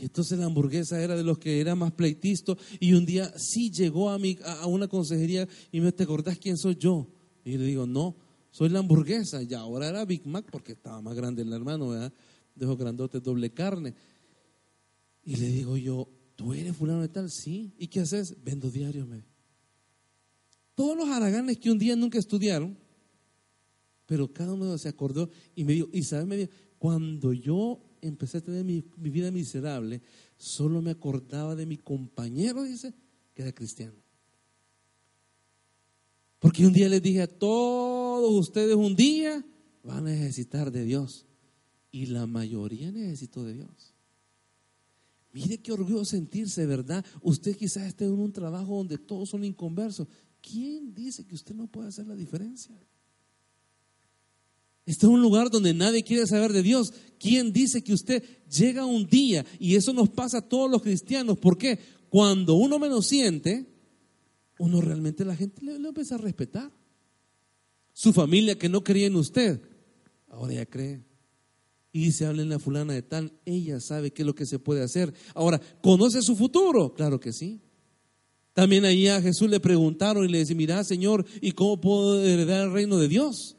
Y entonces la hamburguesa era de los que era más pleitisto y un día sí llegó a, mi, a una consejería y me te acordás quién soy yo. Y le digo, no, soy la hamburguesa. Y ahora era Big Mac porque estaba más grande el hermano, ¿verdad? De esos grandotes doble carne. Y le digo yo, ¿tú eres fulano de tal? Sí. ¿Y qué haces? Vendo diarios, me. Todos los haraganes que un día nunca estudiaron, pero cada uno se acordó y me dijo, y sabes, me dijo, cuando yo empecé a tener mi, vida miserable, solo me acordaba de mi compañero, dice, que era cristiano. Porque un día les dije a todos ustedes un día van a necesitar de Dios. Y la mayoría necesitó de Dios. Mire qué orgullo sentirse, ¿verdad? Usted quizás esté en un trabajo donde todos son inconversos. ¿Quién dice que usted no puede hacer la diferencia? Está en un lugar donde nadie quiere saber de Dios. ¿Quién dice que usted llega un día y eso nos pasa a todos los cristianos? ¿Por qué? Cuando uno menos siente, uno realmente la gente le, empieza a respetar. Su familia que no creía en usted, ahora ya cree. Y dice, hablen a fulana de tal, ella sabe qué es lo que se puede hacer. Ahora, ¿conoce su futuro? Claro que sí. También ahí a Jesús le preguntaron y le dice, mira, Señor, ¿y cómo puedo heredar el reino de Dios?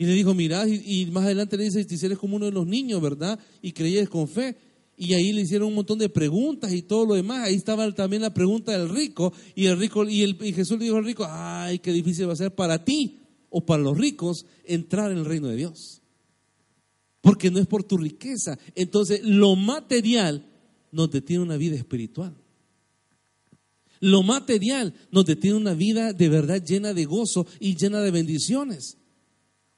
Y le dijo, mira, y, más adelante le dice, si eres como uno de los niños, ¿verdad? Y creías con fe. Y ahí le hicieron un montón de preguntas y todo lo demás. Ahí estaba también la pregunta del rico. Y el rico, y, el, y Jesús le dijo al rico, ay, qué difícil va a ser para ti o para los ricos entrar en el reino de Dios. Porque no es por tu riqueza. Entonces, lo material nos detiene una vida espiritual. Lo material nos detiene una vida de verdad llena de gozo y llena de bendiciones.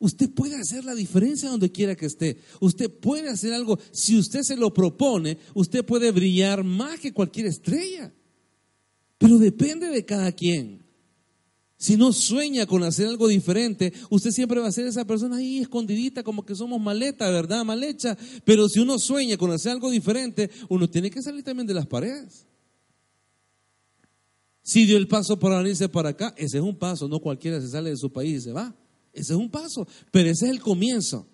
Usted puede hacer la diferencia donde quiera que esté. Usted puede hacer algo. Si usted se lo propone, usted puede brillar más que cualquier estrella. Pero depende de cada quien. Si no sueña con hacer algo diferente, usted siempre va a ser esa persona ahí escondidita, como que somos maleta, ¿verdad? Mal hecha. Pero si uno sueña con hacer algo diferente, uno tiene que salir también de las paredes. Si dio el paso para venirse para acá, ese es un paso, no cualquiera se sale de su país y se va. Ese es un paso, pero ese es el comienzo.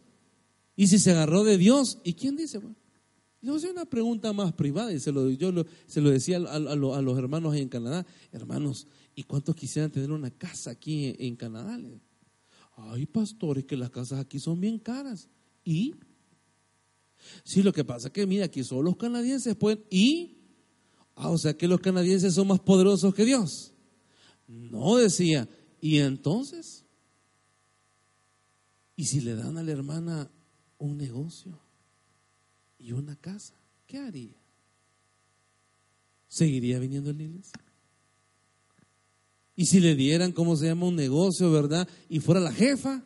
Y si se agarró de Dios, ¿y quién dice? A hacer una pregunta más privada y se lo, yo se lo decía a, a- a lo- a los hermanos en Canadá. Hermanos, ¿y cuántos quisieran tener una casa aquí en, Canadá? Ay, pastores, que las casas aquí son bien caras. ¿Y? Sí, lo que pasa es que, mira, aquí solo los canadienses pueden. ¿Y? Ah, o sea que los canadienses son más poderosos que Dios. No decía. ¿Y entonces? ¿Y si le dan a la hermana un negocio y una casa? ¿Qué haría? ¿Seguiría viniendo a la? ¿Y si le dieran, cómo se llama, un negocio, verdad? Y fuera la jefa,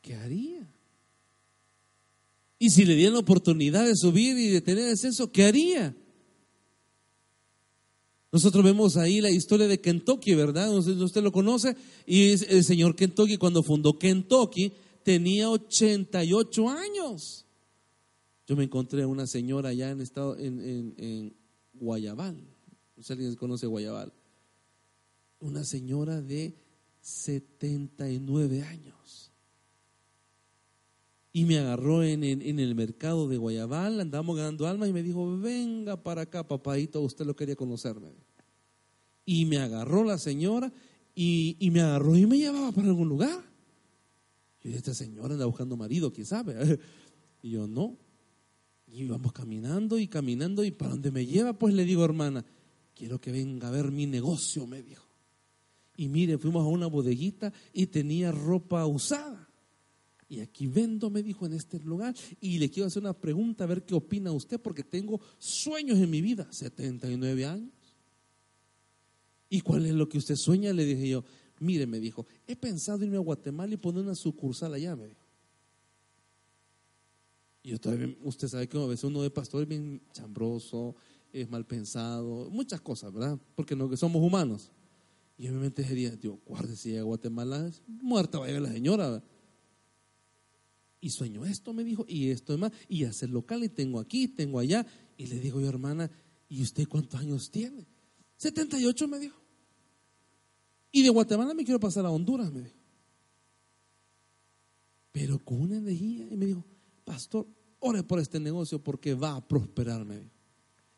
¿qué haría? ¿Y si le dieran la oportunidad de subir y de tener ascenso, qué haría? Nosotros vemos ahí la historia de Kentucky, ¿verdad? Usted, usted lo conoce. Y el señor Kentucky, cuando fundó Kentucky, tenía 88 años. Yo me encontré a una señora allá en, estado, en- en Guayabal. No sé si alguien conoce Guayabal. Una señora de 79 años. Y me agarró en, en- en el mercado de Guayabal, andamos ganando almas y me dijo, venga para acá, papadito, usted lo quería conocerme. Y me agarró la señora y, y me agarró y me llevaba para algún lugar. Y yo, esta señora anda buscando marido, ¿quién sabe? <laughs> Y yo, no. Y íbamos caminando y caminando y para donde me lleva, pues le digo, hermana, quiero que venga a ver mi negocio, me dijo. Y mire, fuimos a una bodeguita y tenía ropa usada. Y aquí vendo, me dijo, en este lugar. Y le quiero hacer una pregunta, a ver qué opina usted, porque tengo sueños en mi vida, 79 años. ¿Y cuál es lo que usted sueña? Le dije yo, mire, me dijo, he pensado irme a Guatemala y poner una sucursal allá, me dijo. Y yo todavía, usted sabe que a veces uno de pastor es bien chambroso, es mal pensado, muchas cosas, ¿verdad? Porque no que somos humanos. Y obviamente sería, Dios, guarde si llega a Guatemala, muerta vaya la señora. Y sueño esto, me dijo, y esto más, y hacer local, y tengo aquí, tengo allá. Y le digo yo, hermana, ¿y usted cuántos años tiene? 78, me dijo. Y de Guatemala me quiero pasar a Honduras, me dijo. Pero con una energía, y me dijo, pastor, ore por este negocio porque va a prosperar, me dijo.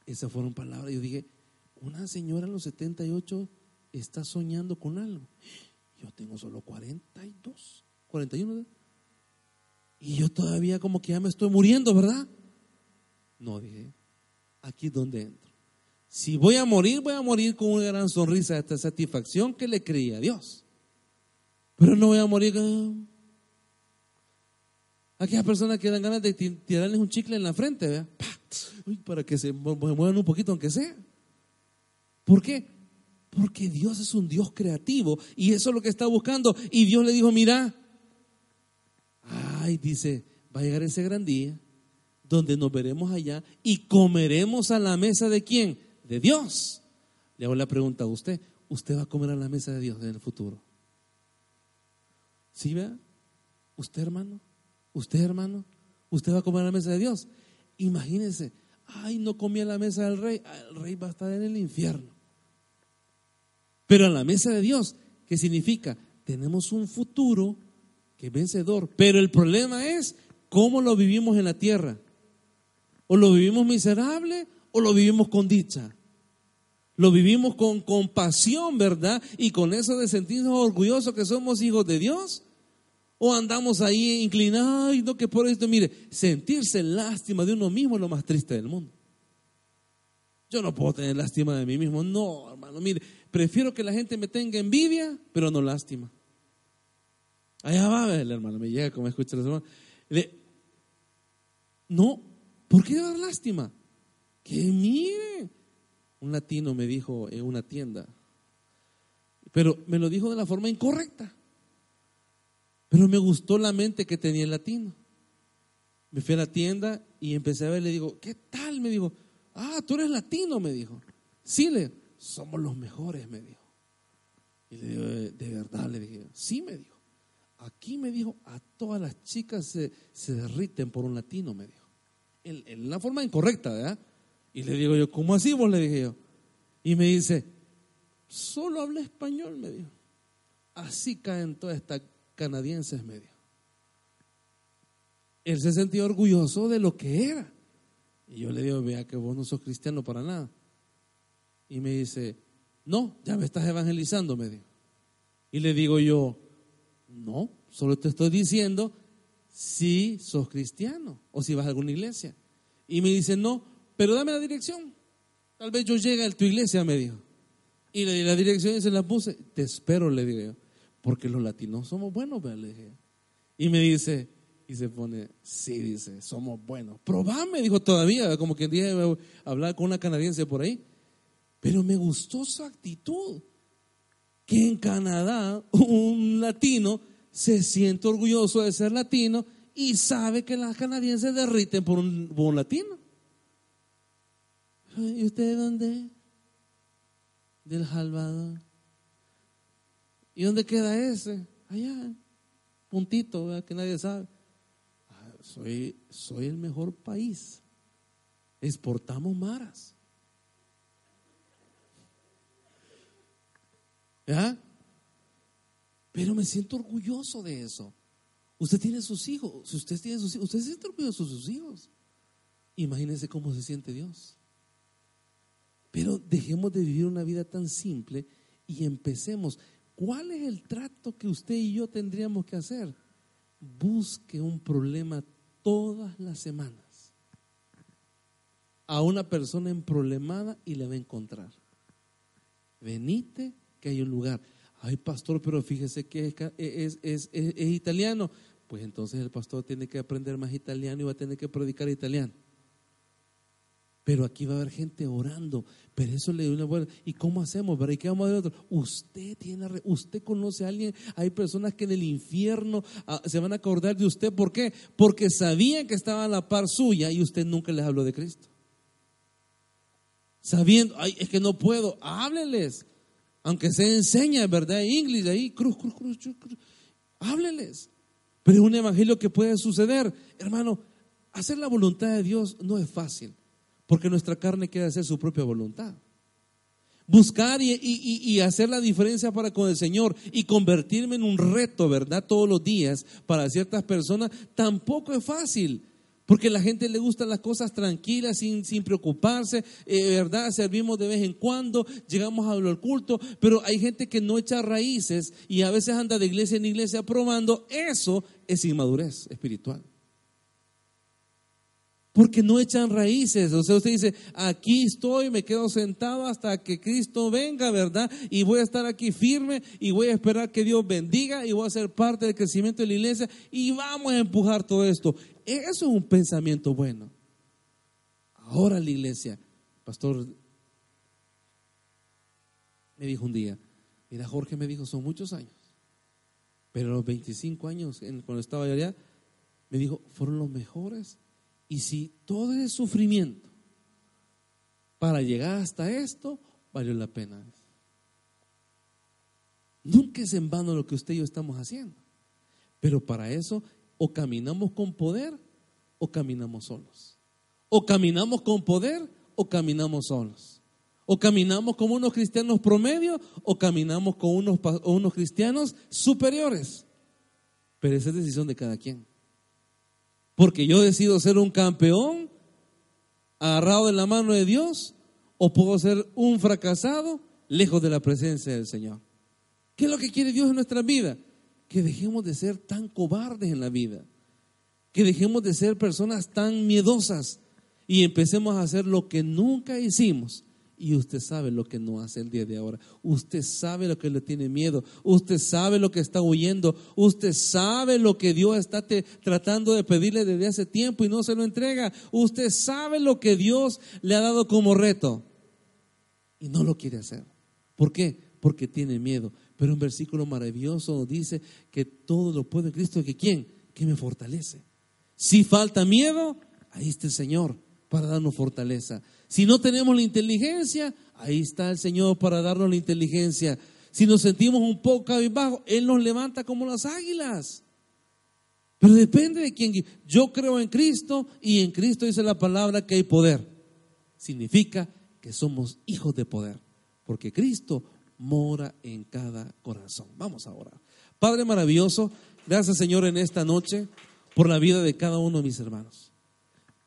Esas fueron palabras. Yo dije, una señora en los 78 está soñando con algo. Yo tengo solo 42, 41. Y yo todavía como que ya me estoy muriendo, ¿verdad? No, dije, aquí es donde entro. Si voy a morir, voy a morir con una gran sonrisa de satisfacción que le creía a Dios. Pero no voy a morir con aquellas personas que dan ganas de tirarles un chicle en la frente, ¿verdad? Uy, para que se muevan un poquito aunque sea. ¿Por qué? Porque Dios es un Dios creativo y eso es lo que está buscando. Y Dios le dijo, mira, ay, dice, va a llegar ese gran día donde nos veremos allá y comeremos a la mesa de quién? De Dios. Le hago la pregunta a usted, ¿usted va a comer a la mesa de Dios en el futuro? ¿Sí, vea? ¿Usted, hermano? ¿Usted, hermano? ¿Usted va a comer a la mesa de Dios? Imagínense, ay, no comí a la mesa del rey, el rey va a estar en el infierno. Pero a la mesa de Dios, ¿qué significa? Tenemos un futuro vencedor. Pero el problema es cómo lo vivimos en la tierra. O lo vivimos miserable o lo vivimos con dicha. Lo vivimos con compasión, ¿verdad? Y con eso de sentirnos orgullosos que somos hijos de Dios. O andamos ahí inclinados, no que por esto, mire, sentirse lástima de uno mismo es lo más triste del mundo. Yo no puedo tener lástima de mí mismo. No, hermano, mire, prefiero que la gente me tenga envidia, pero no lástima. Allá va el hermano, me llega como escucha la semana. No, ¿por qué dar lástima? Que mire, un latino me dijo en una tienda, pero me lo dijo de la forma incorrecta. Pero me gustó la mente que tenía el latino. Me fui a la tienda y empecé a ver, le digo, ¿qué tal? Me dijo, ah, tú eres latino, me dijo. Sí, le, somos los mejores, me dijo. Y le digo, de verdad, le dije, sí, me dijo. Aquí me dijo, a todas las chicas se, se derriten por un latino, me dijo. En, en una forma incorrecta, ¿verdad? Y le digo yo, ¿cómo así vos? Le dije yo. Y me dice, solo habla español, me dijo. Así caen todas estas canadienses, me dijo. Él se sentía orgulloso de lo que era. Y yo le digo, vea que vos no sos cristiano para nada. Y me dice, no, ya me estás evangelizando, me dijo. Y le digo yo, no, solo te estoy diciendo si sos cristiano o si vas a alguna iglesia. Y me dice, no, pero dame la dirección. Tal vez yo llegue a tu iglesia, me dijo. Y le di la dirección y se la puse. Te espero, le digo yo. Porque los latinos somos buenos, le dije. Y me dice, y se pone, sí, dice, somos buenos. Probame, dijo todavía, como que dije hablar con una canadiense por ahí. Pero me gustó su actitud. Que en Canadá un latino se siente orgulloso de ser latino y sabe que las canadienses derriten por un, por latino. ¿Y usted de dónde? Del Salvador. ¿Y dónde queda ese? Allá, puntito, que nadie sabe. Ah, soy, soy el mejor país. Exportamos maras. ¿Ya? Pero me siento orgulloso de eso. Usted tiene sus hijos. Si usted tiene sus hijos, usted se siente orgulloso de sus hijos. Imagínense cómo se siente Dios. Pero dejemos de vivir una vida tan simple y empecemos. ¿Cuál es el trato que usted y yo tendríamos que hacer? busque un problema todas las semanas a una persona en problemada y le va a encontrar. Venite que hay un lugar. Ay, pastor, pero fíjese que es, es, es, es italiano. Pues entonces el pastor tiene que aprender más italiano y va a tener que predicar italiano. Pero aquí va a haber gente orando. Pero eso le doy una buena. ¿Y cómo hacemos? ¿Y qué vamos a hacer otro? Usted tiene, usted conoce a alguien. Hay personas que en el infierno ah, se van a acordar de usted. ¿Por qué? Porque sabían que estaba a la par suya y usted nunca les habló de Cristo. Sabiendo, ay, es que no puedo. Hábleles. Aunque se enseña, ¿verdad? Inglés ahí, cruz, cruz, cruz, cruz. Hábleles. Pero es un evangelio que puede suceder. Hermano, hacer la voluntad de Dios no es fácil. Porque nuestra carne quiere hacer su propia voluntad. Buscar y, hacer la diferencia para con el Señor y convertirme en un reto, ¿verdad? Todos los días para ciertas personas tampoco es fácil. Porque la gente le gustan las cosas tranquilas, sin, sin preocuparse, eh, ¿verdad? Servimos de vez en cuando, llegamos a al culto, pero hay gente que no echa raíces y a veces anda de iglesia en iglesia probando. Eso es inmadurez espiritual porque no echan raíces. O sea, usted dice, aquí estoy, me quedo sentado hasta que Cristo venga, ¿verdad? Y voy a estar aquí firme y voy a esperar que Dios bendiga y voy a ser parte del crecimiento de la iglesia y vamos a empujar todo esto. Eso es un pensamiento bueno. Ahora la iglesia, pastor, me dijo un día, mira Jorge me dijo, son muchos años, pero los 25 años cuando estaba allá, me dijo, fueron los mejores y si todo ese sufrimiento para llegar hasta esto valió la pena. Nunca es en vano lo que usted y yo estamos haciendo. Pero para eso o caminamos con poder o caminamos solos. O caminamos con poder o caminamos solos. O caminamos como unos cristianos promedio o caminamos con unos, unos cristianos superiores. Pero esa es decisión de cada quien. Porque yo decido ser un campeón agarrado de la mano de Dios o puedo ser un fracasado lejos de la presencia del Señor. ¿Qué es lo que quiere Dios en nuestra vida? Que dejemos de ser tan cobardes en la vida, que dejemos de ser personas tan miedosas y empecemos a hacer lo que nunca hicimos y usted sabe lo que no hace el día de ahora. Usted sabe lo que le tiene miedo. Usted sabe lo que está huyendo. Usted sabe lo que Dios está tratando de pedirle desde hace tiempo y no se lo entrega. Usted sabe lo que Dios le ha dado como reto y no lo quiere hacer. ¿Por qué? Porque tiene miedo. Pero un versículo maravilloso dice que todo lo puede Cristo. ¿Que quién? Que me fortalece. Si falta miedo, ahí está el Señor para darnos fortaleza. Si no tenemos la inteligencia, ahí está el Señor para darnos la inteligencia. Si nos sentimos un poco cabizbajo, Él nos levanta como las águilas. Pero depende de quién. Yo creo en Cristo y en Cristo dice la palabra que hay poder. Significa que somos hijos de poder, porque Cristo mora en cada corazón. Vamos a orar. Padre maravilloso, gracias Señor en esta noche por la vida de cada uno de mis hermanos.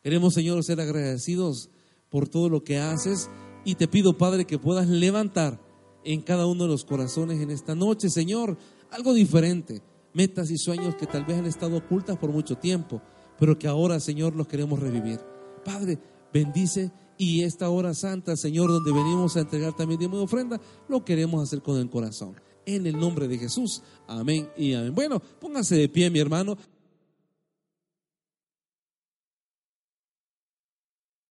Queremos Señor ser agradecidos por todo lo que haces y te pido, Padre, que puedas levantar en cada uno de los corazones en esta noche, Señor, algo diferente, metas y sueños que tal vez han estado ocultas por mucho tiempo, pero que ahora, Señor, los queremos revivir. Padre, bendice y esta hora santa, Señor, donde venimos a entregar también de ofrenda, lo queremos hacer con el corazón. En el nombre de Jesús. Amén y amén. Bueno, póngase de pie, mi hermano.